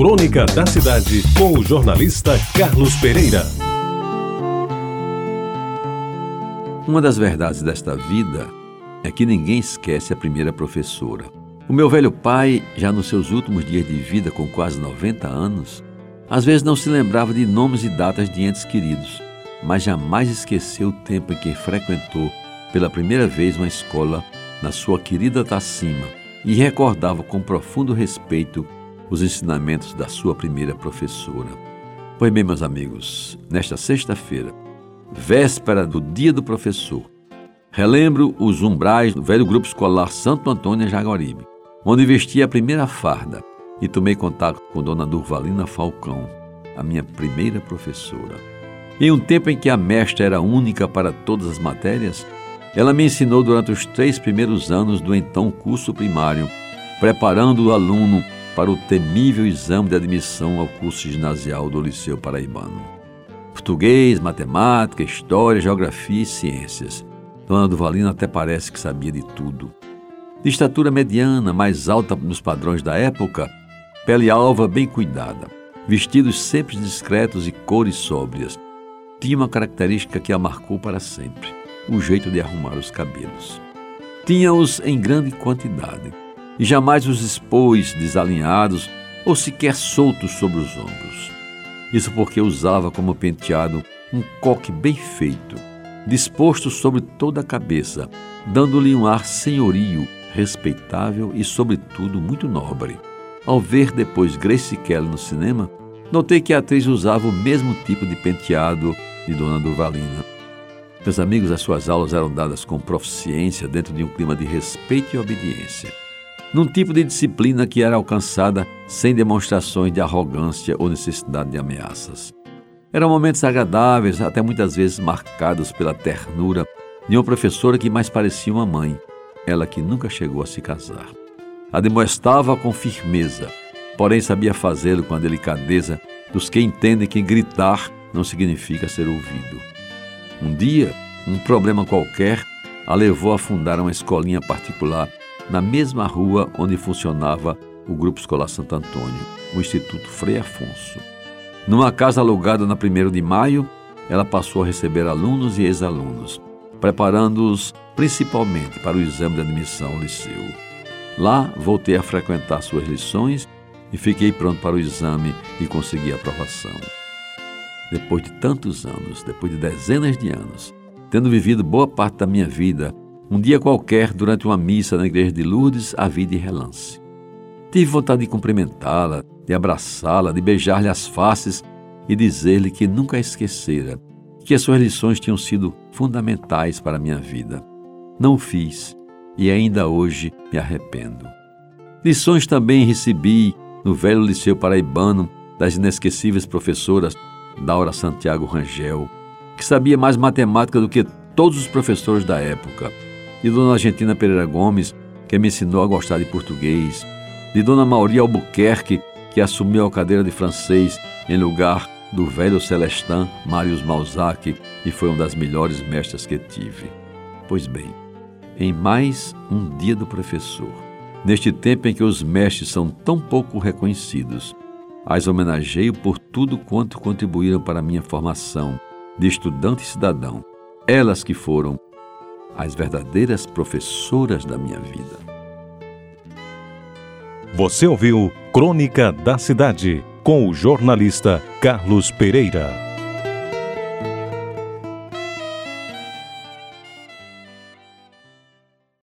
Crônica da Cidade, com o jornalista Carlos Pereira. Uma das verdades desta vida é que ninguém esquece a primeira professora. O meu velho pai, já nos seus últimos dias de vida, com quase 90 anos, às vezes não se lembrava de nomes e datas de entes queridos, mas jamais esqueceu o tempo em que frequentou pela primeira vez uma escola na sua querida Tacima e recordava com profundo respeito os ensinamentos da sua primeira professora. Pois bem, meus amigos, nesta sexta-feira, véspera do Dia do Professor, relembro os umbrais do velho grupo escolar Santo Antônio Jaguaribe, onde vesti a primeira farda e tomei contato com Dona Durvalina Falcão, a minha primeira professora. Em um tempo em que a mestra era única para todas as matérias, ela me ensinou durante os três primeiros anos do então curso primário, preparando o aluno para o temível exame de admissão ao curso ginasial do Liceu Paraibano. Português, matemática, história, geografia e ciências. Dona Duvalina até parece que sabia de tudo. De estatura mediana, mais alta nos padrões da época, pele alva bem cuidada, vestidos sempre discretos e cores sóbrias. Tinha uma característica que a marcou para sempre: o jeito de arrumar os cabelos. Tinha-os em grande quantidade e jamais os expôs desalinhados ou sequer soltos sobre os ombros. Isso porque usava como penteado um coque bem feito, disposto sobre toda a cabeça, dando-lhe um ar senhorio, respeitável e, sobretudo, muito nobre. Ao ver depois Grace Kelly no cinema, notei que a atriz usava o mesmo tipo de penteado de Dona Durvalina. Meus amigos, as suas aulas eram dadas com proficiência dentro de um clima de respeito e obediência num tipo de disciplina que era alcançada sem demonstrações de arrogância ou necessidade de ameaças. Eram momentos agradáveis, até muitas vezes marcados pela ternura de uma professora que mais parecia uma mãe, ela que nunca chegou a se casar. Admoestava com firmeza, porém sabia fazê-lo com a delicadeza dos que entendem que gritar não significa ser ouvido. Um dia, um problema qualquer a levou a fundar uma escolinha particular na mesma rua onde funcionava o Grupo Escolar Santo Antônio, o Instituto Frei Afonso. Numa casa alugada na 1 de maio, ela passou a receber alunos e ex-alunos, preparando-os principalmente para o exame de admissão ao liceu. Lá, voltei a frequentar suas lições e fiquei pronto para o exame e consegui a aprovação. Depois de tantos anos, depois de dezenas de anos, tendo vivido boa parte da minha vida um dia qualquer, durante uma missa na igreja de Lourdes, a vi de relance. Tive vontade de cumprimentá-la, de abraçá-la, de beijar-lhe as faces e dizer-lhe que nunca a esquecera, que as suas lições tinham sido fundamentais para a minha vida. Não o fiz e ainda hoje me arrependo. Lições também recebi no velho Liceu Paraibano das inesquecíveis professoras Daura Santiago Rangel, que sabia mais matemática do que todos os professores da época de Dona Argentina Pereira Gomes, que me ensinou a gostar de português, de Dona Mauri Albuquerque, que assumiu a cadeira de francês em lugar do velho Celestin Marius Malzac e foi uma das melhores mestras que tive. Pois bem, em mais um dia do professor, neste tempo em que os mestres são tão pouco reconhecidos, as homenageio por tudo quanto contribuíram para a minha formação de estudante e cidadão, elas que foram as verdadeiras professoras da minha vida. Você ouviu Crônica da Cidade com o jornalista Carlos Pereira.